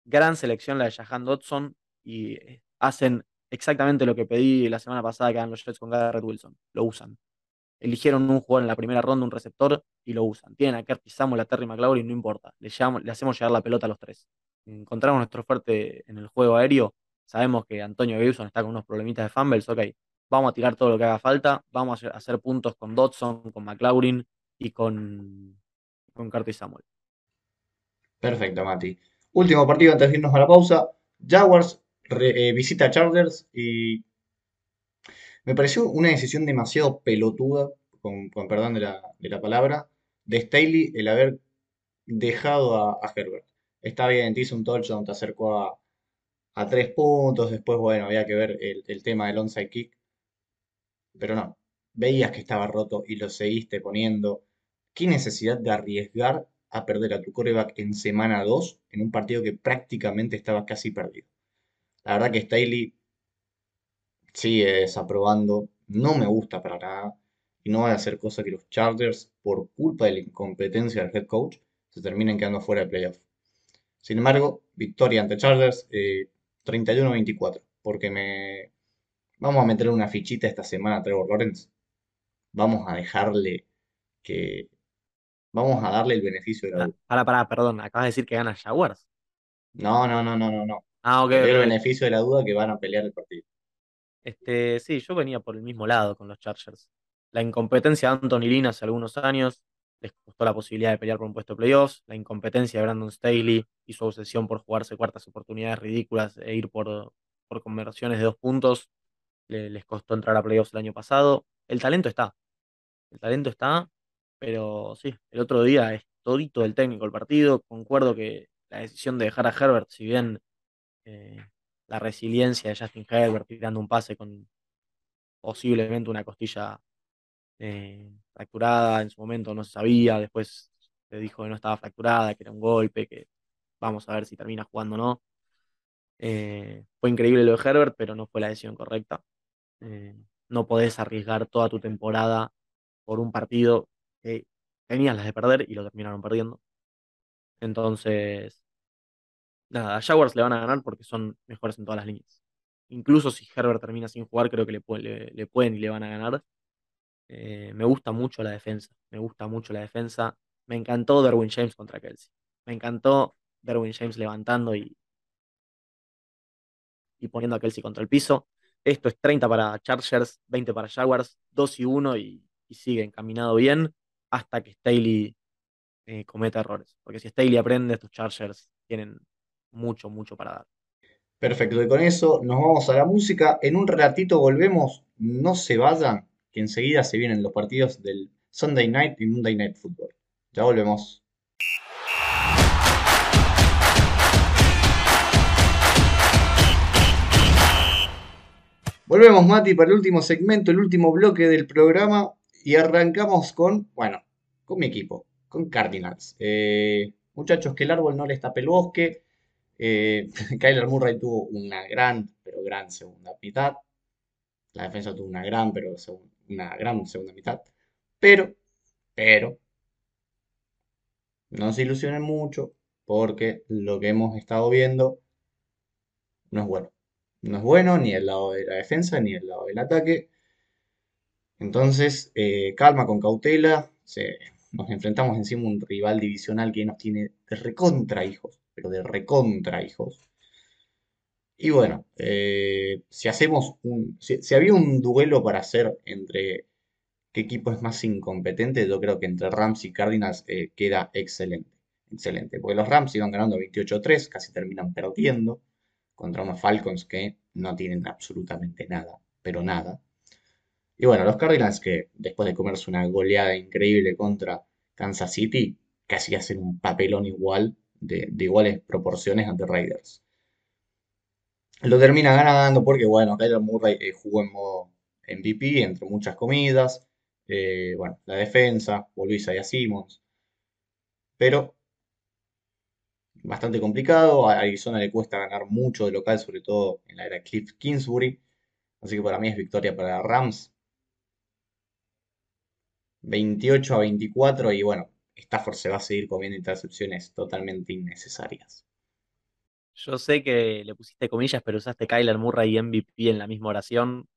Gran selección la de Jahan Dodson y eh, hacen exactamente lo que pedí la semana pasada que hagan los Jets con Garrett Wilson. Lo usan. Eligieron un jugador en la primera ronda, un receptor, y lo usan. Tienen a Curtis Samuel, a Terry McLaurin, no importa. Le, le hacemos llegar la pelota a los tres. Encontramos nuestro fuerte en el juego aéreo. Sabemos que Antonio Gibson está con unos problemitas de fumbles. Ok, vamos a tirar todo lo que haga falta. Vamos a hacer, hacer puntos con Dodson, con McLaurin y con, con Curtis Samuel. Perfecto, Mati. Último partido antes de irnos a la pausa. Jaguars eh, visita a Chargers y me pareció una decisión demasiado pelotuda, con, perdón de la, de la palabra, de Staley el haber dejado a, a Herbert. Está bien, te hizo un touchdown, te acercó a, a tres puntos, después, bueno, había que ver el, el tema del onside kick, pero no, veías que estaba roto y lo seguiste poniendo. ¿Qué necesidad de arriesgar a perder a tu quarterback en semana 2 en un partido que prácticamente estaba casi perdido? La verdad que Staley sigue desaprobando, no me gusta para nada y no va a hacer cosa que los Chargers, por culpa de la incompetencia del head coach, se terminen quedando fuera de playoff. Sin embargo, victoria ante Chargers eh, 31-24, porque me vamos a meterle una fichita esta semana a Trevor Lawrence. Vamos a dejarle que vamos a darle el beneficio de la Ah, duda. pará, pará, perdón. Acabas de decir que gana Jaguars. No, no, no, no, no, no. Ah, ok, Le doy ok, el beneficio de la duda que van a pelear el partido. Este, sí, yo venía por el mismo lado con los Chargers. La incompetencia de Anthony Lynn hace algunos años les costó la posibilidad de pelear por un puesto de playoffs. La incompetencia de Brandon Staley y su obsesión por jugarse cuartas oportunidades ridículas e ir por, por conversiones de dos puntos le- les costó entrar a playoffs el año pasado. El talento está, el talento está, pero sí, el otro día es todito del técnico el partido. Concuerdo que la decisión de dejar a Herbert, si bien eh, la resiliencia de Justin Herbert tirando un pase con posiblemente una costilla eh, fracturada, en su momento no se sabía, después se dijo que no estaba fracturada, que era un golpe, que vamos a ver si termina jugando o no. Eh, fue increíble lo de Herbert, pero no fue la decisión correcta. No podés arriesgar toda tu temporada por un partido que tenías las de perder y lo terminaron perdiendo. Entonces, nada, a Jaguars le van a ganar porque son mejores en todas las líneas. Incluso si Herbert termina sin jugar, creo que le, le- le pueden y le van a ganar. Eh, me gusta mucho la defensa. Me gusta mucho la defensa. Me encantó Derwin James contra Kelsey. Me encantó Derwin James levantando y, y poniendo a Kelsey contra el piso. Esto es 30 para Chargers, 20 para Jaguars, 2 y 1 y, y sigue encaminado bien hasta que Staley eh, cometa errores. Porque si Staley aprende, estos Chargers tienen mucho, mucho para dar. Perfecto, y con eso nos vamos a la música. En un ratito volvemos. No se vayan, que enseguida se vienen los partidos del Sunday Night y Monday Night Football. Ya volvemos. Volvemos, Mati, para el último segmento, el último bloque del programa. Y arrancamos con, bueno, con mi equipo, con Cardinals. Eh, muchachos, que el árbol no les tape el bosque. Eh, Kyler Murray tuvo una gran, pero gran segunda mitad. La defensa tuvo una gran, pero una gran segunda mitad. Pero, pero, no se ilusionen mucho porque lo que hemos estado viendo no es bueno. No es bueno ni el lado de la defensa ni el lado del ataque. Entonces, eh, calma con cautela. nos enfrentamos encima a un rival divisional que nos tiene de recontra hijos, pero de recontra hijos. Y bueno, eh, si hacemos un. Si, había un duelo para hacer entre qué equipo es más incompetente, yo creo que entre Rams y Cardinals eh, queda excelente. Excelente. Porque los Rams iban ganando 28-3, casi terminan perdiendo contra unos Falcons que no tienen absolutamente nada, pero nada. Y bueno, los Cardinals que después de comerse una goleada increíble contra Kansas City, casi hacen un papelón igual, de, iguales proporciones ante Raiders. Lo termina ganando porque, bueno, Kyler Murray eh, jugó en modo MVP, entre muchas comidas. Eh, bueno, la defensa, volvió Isaiah Simmons. Pero bastante complicado. A Arizona le cuesta ganar mucho de local, sobre todo en la era Cliff Kingsbury. Así que para mí es victoria para Rams. 28 a 24 y bueno, Stafford se va a seguir comiendo intercepciones totalmente innecesarias. Yo sé que le pusiste comillas, pero usaste Kyler Murray y MVP en la misma oración.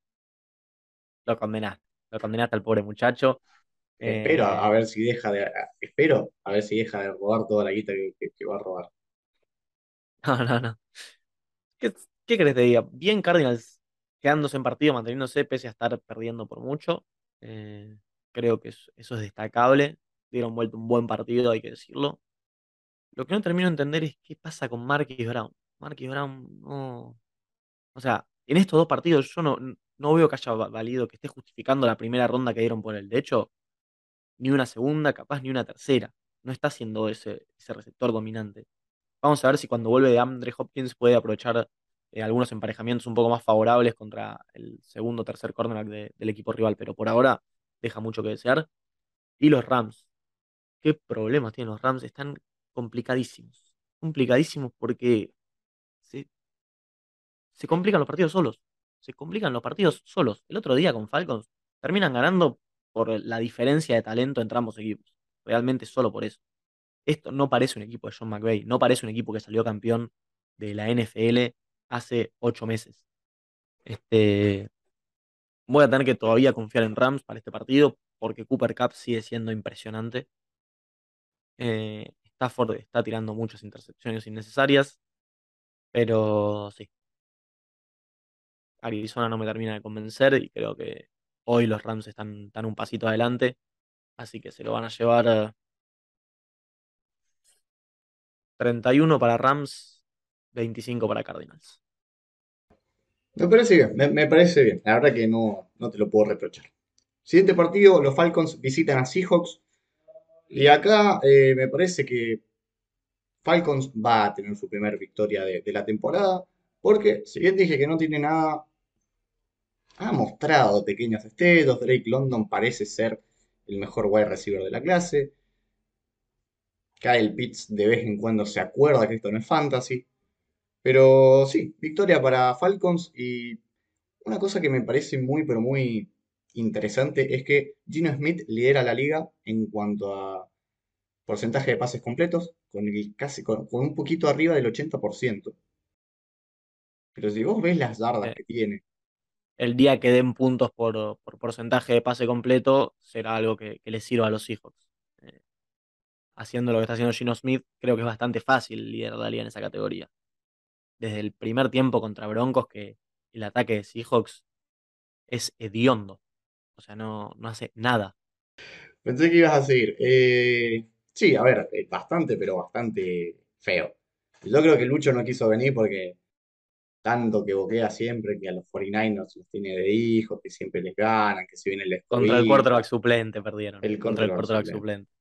Lo condenaste. Lo condenaste al pobre muchacho. Espero a eh, ver si deja de. Espero a ver si deja de robar toda la guita que, va a robar. No, no, no. ¿Qué, qué crees te diga? Bien Cardinals quedándose en partido, manteniéndose pese a estar perdiendo por mucho. Eh, creo que eso, es destacable. Dieron vuelta un buen partido, hay que decirlo. Lo que no termino de entender es qué pasa con Marquis Brown. Marquis Brown no. O sea, en estos dos partidos yo no, no veo que haya valido que esté justificando la primera ronda que dieron por él. De hecho, ni una segunda, capaz ni una tercera. No está siendo ese, receptor dominante. Vamos a ver si cuando vuelve de Andre Hopkins puede aprovechar eh, algunos emparejamientos un poco más favorables contra el segundo o tercer cornerback del equipo rival, pero por ahora deja mucho que desear. Y los Rams. ¿Qué problemas tienen los Rams? Están complicadísimos. Complicadísimos porque se, se complican los partidos solos. Se complican los partidos solos. El otro día con Falcons terminan ganando por la diferencia de talento entre ambos equipos. Realmente solo por eso. Esto no parece un equipo de John McVay, no parece un equipo que salió campeón de la NFL hace ocho meses. Este, voy a tener que todavía confiar en Rams para este partido porque Cooper Cup sigue siendo impresionante. Eh, Stafford está tirando muchas intercepciones innecesarias, pero sí. Arizona no me termina de convencer y creo que hoy los Rams están, están un pasito adelante, así que se lo van a llevar 31 para Rams, 25 para Cardinals. Me parece bien, me, parece bien. La verdad que no, no te lo puedo reprochar. Siguiente partido, los Falcons visitan a Seahawks. Y acá eh, me parece que Falcons va a tener su primera victoria de, la temporada. Porque si bien dije que no tiene nada, ha mostrado pequeños destellos. Drake London parece ser el mejor wide receiver de la clase. Kyle Pitts de vez en cuando se acuerda que esto no es fantasy. Pero sí, victoria para Falcons y una cosa que me parece muy, pero muy interesante es que Gino Smith lidera la liga en cuanto a porcentaje de pases completos, con, casi, con, un poquito arriba del 80%. Pero si vos ves las yardas que tiene. El día que den puntos por, porcentaje de pase completo será algo que, que les sirva a los hijos haciendo lo que está haciendo Gino Smith, creo que es bastante fácil liderar la liga en esa categoría. Desde el primer tiempo contra Broncos, que el ataque de Seahawks es hediondo. O sea, no, no hace nada. Pensé que ibas a seguir. Eh, sí, a ver, eh, bastante, pero bastante feo. Yo creo que Lucho no quiso venir porque tanto que boquea siempre que a los 49ers los tiene de hijos, que siempre les ganan, que si viene el Contra el quarterback suplente perdieron. el Contra el quarterback suplente. suplente.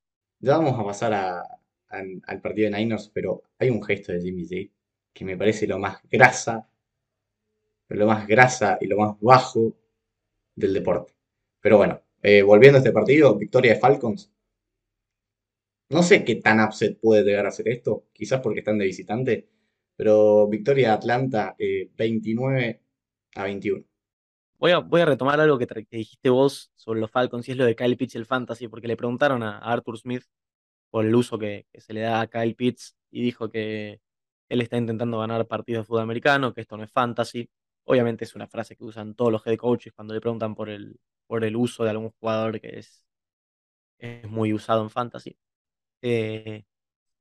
Ya vamos a pasar a- a- al partido de Niners, pero hay un gesto de Jimmy G que me parece lo más grasa, lo más grasa y lo más bajo del deporte. Pero bueno, eh, volviendo a este partido, victoria de Falcons. No sé qué tan upset puede llegar a ser esto, quizás porque están de visitante, pero victoria de Atlanta eh, 29 a 21. Voy a, voy a retomar algo que, dijiste vos sobre los Falcons y es lo de Kyle Pitts y el Fantasy, porque le preguntaron a, Arthur Smith por el uso que se le da a Kyle Pitts y dijo que él está intentando ganar partidos de fútbol americano, que esto no es fantasy. Obviamente es una frase que usan todos los head coaches cuando le preguntan por el, por el uso de algún jugador que es, es muy usado en fantasy. Eh,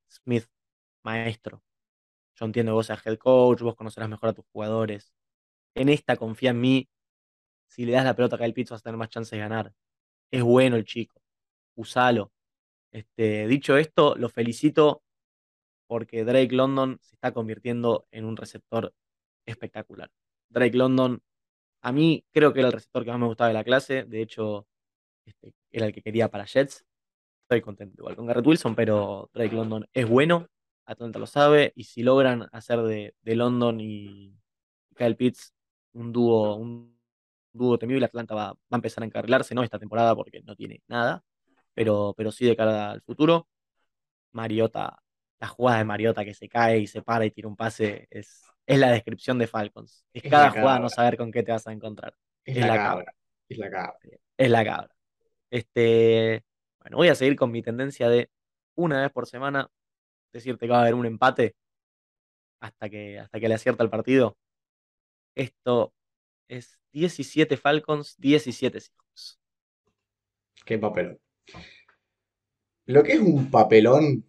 Smith, maestro. Yo entiendo que vos seas head coach, vos conocerás mejor a tus jugadores. En esta confía en mí. Si le das la pelota a Kyle Pitts vas a tener más chances de ganar. Es bueno el chico. Usalo. Este, dicho esto, lo felicito porque Drake London se está convirtiendo en un receptor espectacular. Drake London, a mí creo que era el receptor que más me gustaba de la clase. De hecho, este, era el que quería para Jets. Estoy contento igual con Garrett Wilson, pero Drake London es bueno. Atlanta lo sabe. Y si logran hacer de, de London y Kyle Pitts un dúo, un dúo temible, Atlanta va, va a empezar a encarrilarse, no esta temporada porque no tiene nada, pero, pero sí de cara al futuro. Mariota, la jugada de Mariota que se cae y se para y tira un pase es, es la descripción de Falcons. Es Es cada jugada no saber con qué te vas a encontrar. es Es la la cabra, cabra, es la cabra. es la cabra. Este, bueno, voy a seguir con mi tendencia de una vez por semana decirte que va a haber un empate hasta que, hasta que le acierta el partido. Esto es 17 Falcons, 17 Seahawks. Qué papelón. Lo que es un papelón,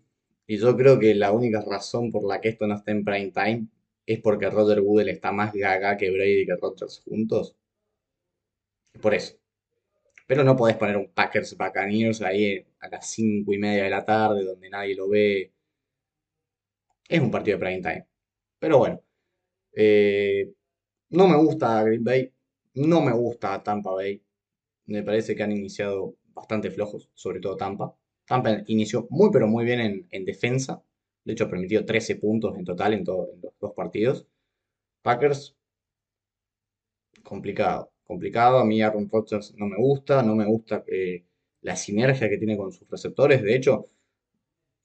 y yo creo que la única razón por la que esto no está en prime time es porque Roger Goodell está más gaga que Brady y que Rodgers juntos. Por eso. Pero no podés poner un Packers Buccaneers ahí a las 5 y media de la tarde donde nadie lo ve. Es un partido de prime time. Pero bueno, eh, no me gusta Green Bay, no me gusta Tampa Bay. Me parece que han iniciado bastante flojos, sobre todo Tampa. Tampa inició muy pero muy bien en, en defensa. De hecho, permitió 13 puntos en total en, todo- los dos partidos. Packers, complicado. Complicado. A mí Aaron Rodgers no me gusta. No me gusta eh, la sinergia que tiene con sus receptores. De hecho,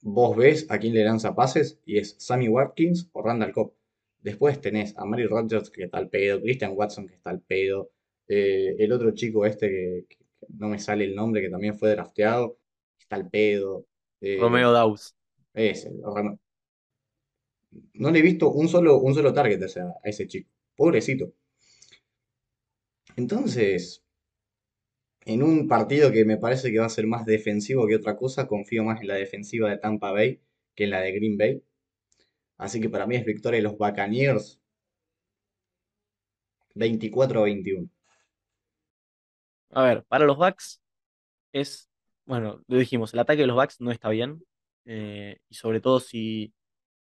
vos ves a quién le lanza pases y es Sammy Watkins o Randall Cobb. Después tenés a Mary Rodgers que está al pedo, Christian Watson que está al pedo, eh, el otro chico este que, que no me sale el nombre que también fue drafteado, está al pedo. eh, Romeo Daus. ese, no le he visto un solo, un solo target a ese, a ese chico. Pobrecito. Entonces, en un partido que me parece que va a ser más defensivo que otra cosa, confío más en la defensiva de Tampa Bay que en la de Green Bay. Así que para mí es victoria de los Buccaneers 24 a 21. A ver, para los Bucks es, bueno, lo dijimos, el ataque de los Bucks no está bien. eh, y sobre todo si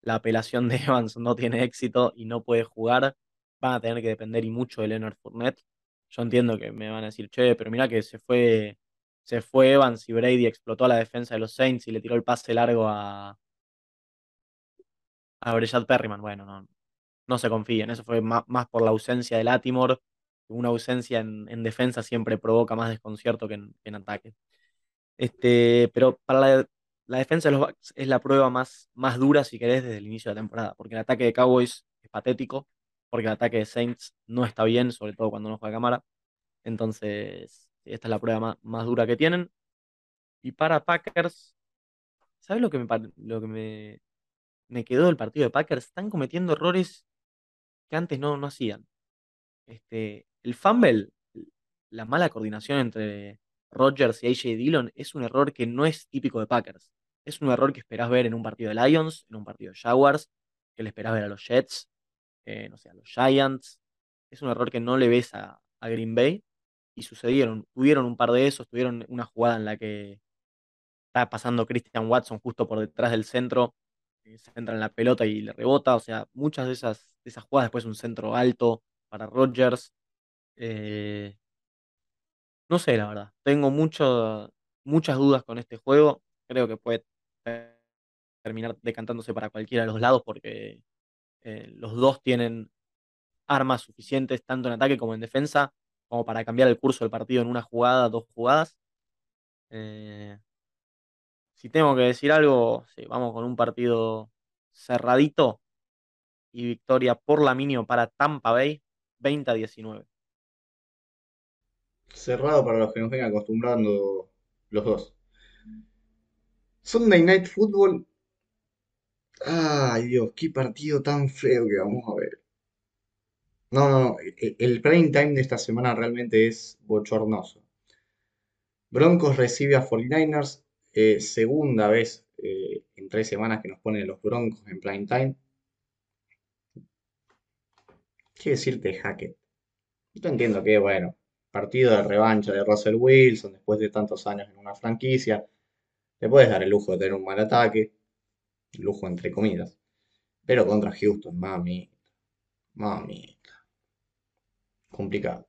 la apelación de Evans no tiene éxito y no puede jugar, van a tener que depender y mucho de Leonard Fournette. Yo entiendo que me van a decir, che, pero mira que se fue, se fue Evans y Brady explotó a la defensa de los Saints y le tiró el pase largo a, a Breshad Perryman. Bueno, no, no se confíen, eso fue ma- más, por la ausencia de Latimore. Una ausencia en, en defensa siempre provoca más desconcierto que en, que en ataque. Este, pero para la, la defensa de los Bucks es la prueba más, más dura, si querés, desde el inicio de la temporada. Porque el ataque de Cowboys es patético, porque el ataque de Saints no está bien, sobre todo cuando no juega cámara. Entonces, esta es la prueba más, más dura que tienen. Y para Packers, ¿sabes lo que me, lo que me, me quedó del partido de Packers? Están cometiendo errores que antes no, no hacían. Este, el fumble, la mala coordinación entre Rodgers y AJ Dillon es un error que no es típico de Packers. Es un error que esperás ver en un partido de Lions, en un partido de Jaguars, que le esperás ver a los Jets, eh, no sé, a los Giants. es un error que no le ves a, Green Bay y sucedieron, tuvieron un par de esos, tuvieron una jugada en la que está pasando Christian Watson justo por detrás del centro, se entra en la pelota y le rebota, o sea, muchas de esas, de esas jugadas, después un centro alto para Rodgers. eh, no sé, la verdad, tengo mucho, muchas dudas con este juego, creo que puede terminar decantándose para cualquiera de los lados porque eh, los dos tienen armas suficientes tanto en ataque como en defensa como para cambiar el curso del partido en una jugada, dos jugadas. Eh, si tengo que decir algo, sí, vamos con un partido cerradito y victoria por la mínima para Tampa Bay, 20 a 19. Cerrado para los que nos vengan acostumbrando los dos. Sunday Night Football. Ay, Dios, qué partido tan feo que vamos a ver. No, no, no. e- El prime time de esta semana realmente es bochornoso. Broncos recibe a 49ers. eh, segunda vez eh, en tres semanas que nos ponen los Broncos en prime time. ¿Qué decirte, Hackett? Yo entiendo que, bueno, partido de revancha de Russell Wilson después de tantos años en una franquicia. Te puedes dar el lujo de tener un mal ataque. Lujo entre comillas. Pero contra Houston, mami. Mami. Complicado.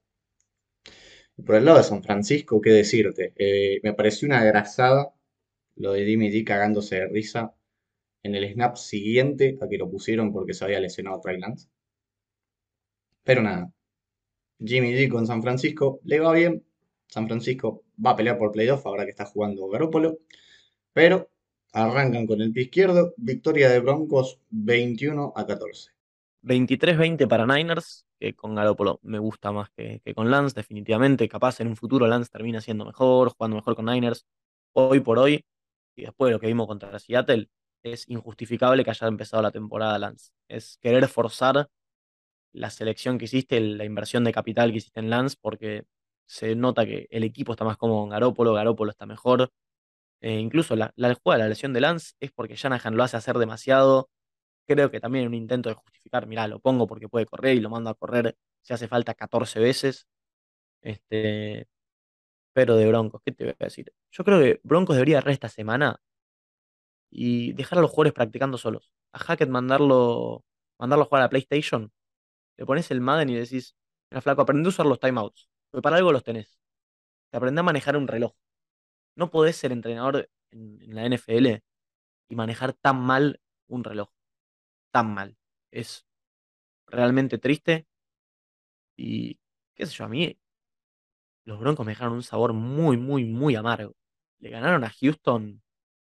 Por el lado de San Francisco, ¿qué decirte? Eh, me pareció una grasada lo de Jimmy G cagándose de risa en el snap siguiente a que lo pusieron porque se había lesionado Trey. Pero nada, Jimmy G con San Francisco le va bien. San Francisco va a pelear por playoff ahora que está jugando Garoppolo. Pero arrancan con el pie izquierdo. Victoria de Broncos 21 a 14. 23-20 para Niners, que con Garoppolo me gusta más que, que con Lance, definitivamente. Capaz en un futuro Lance termina siendo mejor, jugando mejor con Niners. Hoy por hoy, y después de lo que vimos contra Seattle, es injustificable que haya empezado la temporada Lance. Es querer forzar la selección que hiciste, la inversión de capital que hiciste en Lance, porque se nota que el equipo está más cómodo en Garoppolo, Garoppolo está mejor. Eh, incluso la, la la lesión de Lance es porque Shanahan lo hace hacer demasiado. Creo que también un intento de justificar, mirá, lo pongo porque puede correr y lo mando a correr si hace falta 14 veces. Este, pero de Broncos, ¿qué te voy a decir? Yo creo que Broncos debería agarrar esta semana y dejar a los jugadores practicando solos. A Hackett mandarlo, mandarlo a jugar a la PlayStation. Le pones el Madden y decís, mira, flaco, aprende a usar los timeouts. Porque para algo los tenés. Te aprende a manejar un reloj. No podés ser entrenador en, la NFL y manejar tan mal un reloj. Tan mal. Es realmente triste. Y, qué sé yo, a mí los Broncos me dejaron un sabor muy, muy, muy amargo. Le ganaron a Houston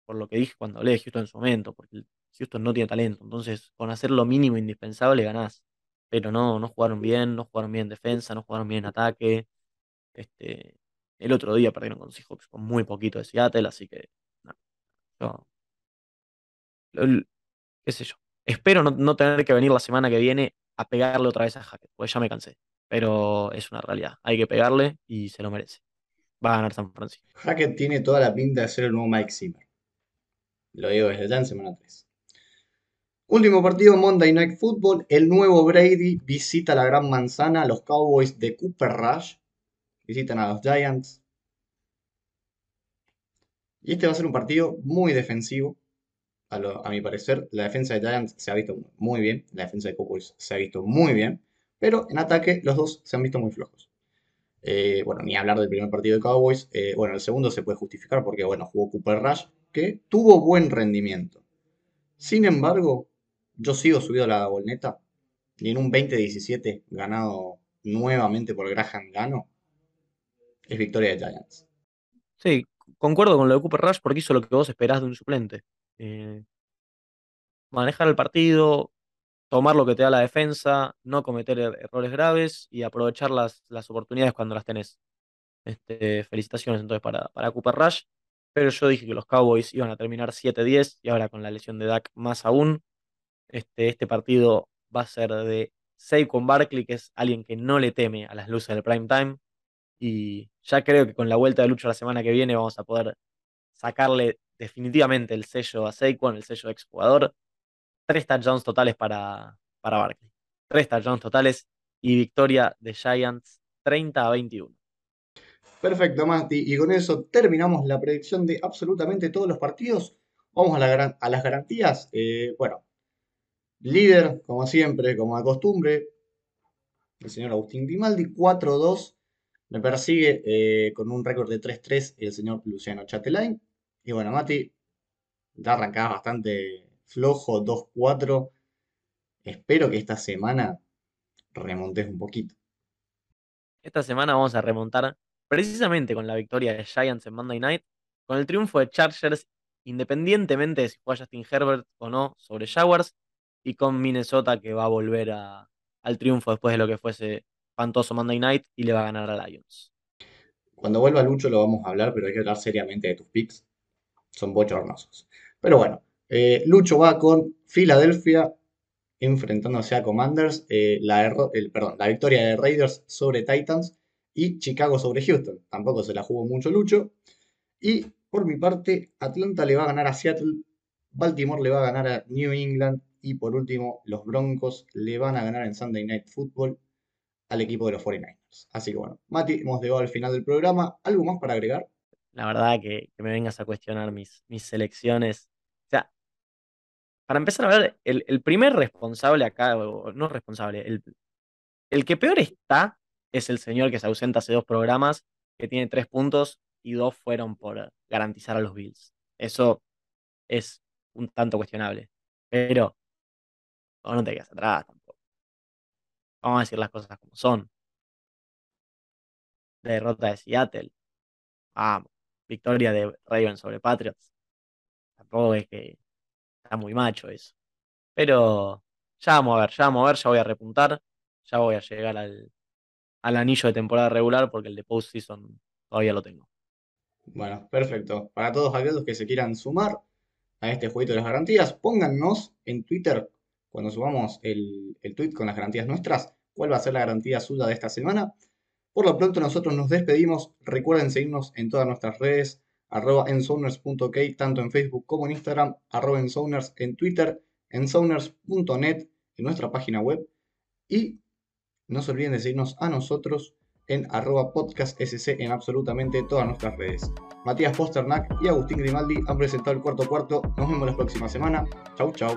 por lo que dije cuando hablé de Houston en su momento, porque Houston no tiene talento. Entonces, con hacer lo mínimo indispensable ganás. Pero no, no jugaron bien, no jugaron bien en defensa, no jugaron bien en ataque. Este, el otro día perdieron con Seahawks con muy poquito de Seattle, así que no. Espero no, no tener que venir la semana que viene a pegarle otra vez a Hackett, porque ya me cansé. Pero es una realidad. Hay que pegarle y se lo merece. Va a ganar San Francisco. Hackett tiene toda la pinta de ser el nuevo Mike Zimmer. Lo digo desde ya en semana 3. Último partido Monday Night Football. El nuevo Brady visita la Gran Manzana. Los Cowboys de Cooper Rush visitan a los Giants. Y este va a ser un partido muy defensivo. A, mi parecer, la defensa de Giants se ha visto muy bien. La defensa de Cowboys se ha visto muy bien. Pero en ataque, los dos se han visto muy flojos. Eh, bueno, ni hablar del primer partido de Cowboys. Eh, bueno, el segundo se puede justificar porque, bueno, jugó Cooper Rush, que tuvo buen rendimiento. Sin embargo, yo sigo subido a la bolneta y en un 20-17 ganado nuevamente por Graham Gano, es victoria de Giants. Sí, concuerdo con lo de Cooper Rush porque hizo lo que vos esperás de un suplente. Eh, manejar el partido, tomar lo que te da la defensa, no cometer er- errores graves y aprovechar las, las oportunidades cuando las tenés. Este, felicitaciones entonces para, para Cooper Rush. Pero yo dije que los Cowboys iban a terminar 7-10 y ahora con la lesión de Dak más aún. Este, este partido va a ser de Saquon Barkley, que es alguien que no le teme a las luces del prime time. Y ya creo que con la vuelta de Lucho la semana que viene vamos a poder sacarle definitivamente el sello a Saquon, el sello de exjugador. Tres touchdowns totales para, para Barkley. Tres touchdowns totales y victoria de Giants 30 a 21. Perfecto, Mati. Y con eso terminamos la predicción de absolutamente todos los partidos. Vamos a, las garantías. Eh, bueno, líder, como siempre, como de costumbre, el señor Agustín Grimaldi, 4-2. Me persigue eh, con un récord de 3-3 el señor Luciano Chatelain. Y bueno, Mati, ya arrancaba bastante flojo, 2-4. Espero que esta semana remontes un poquito. Esta semana vamos a remontar precisamente con la victoria de Giants en Monday Night, con el triunfo de Chargers, independientemente de si fue Justin Herbert o no sobre Jaguars, y con Minnesota que va a volver al triunfo después de lo que fuese espantoso Monday Night y le va a ganar a Lions. Cuando vuelva Lucho lo vamos a hablar, pero hay que hablar seriamente de tus picks. Son bochornosos. Pero bueno, eh, Lucho va con Filadelfia enfrentándose a Commanders, eh, la, perdón, la victoria de Raiders sobre Titans y Chicago sobre Houston. Tampoco se la jugó mucho Lucho. Y por mi parte, Atlanta le va a ganar a Seattle, Baltimore le va a ganar a New England y por último, los Broncos le van a ganar en Sunday Night Football al equipo de los 49ers. Así que bueno, Mati, hemos llegado al final del programa. ¿Algo más para agregar? La verdad que, me vengas a cuestionar mis, mis selecciones. O sea, para empezar a ver, el, primer responsable acá, no responsable, el, el que peor está es el señor que se ausenta hace dos programas, que tiene tres puntos y dos fueron por garantizar a los Bills. Eso es un tanto cuestionable. Pero no te quedas atrás tampoco. Vamos a decir las cosas como son. Derrota de Seattle. Vamos. Victoria de Ravens sobre Patriots. Tampoco es que está muy macho eso. Pero ya vamos a ver, ya vamos a ver, ya voy a repuntar. Ya voy a llegar al, al anillo de temporada regular porque el de postseason todavía lo tengo. Bueno, perfecto. Para todos aquellos que se quieran sumar a este jueguito de las garantías, póngannos en Twitter cuando subamos el, el tweet con las garantías nuestras, cuál va a ser la garantía suya de esta semana. Por lo pronto nosotros nos despedimos. Recuerden seguirnos en todas nuestras redes, arroba ensoners.ok, tanto en Facebook como en Instagram, arroba en Twitter, ensoners.net en nuestra página web. Y no se olviden de seguirnos a nosotros en arroba podcastsc en absolutamente todas nuestras redes. Matías Posternak y Agustín Grimaldi han presentado el cuarto cuarto. Nos vemos la próxima semana. Chau, chau.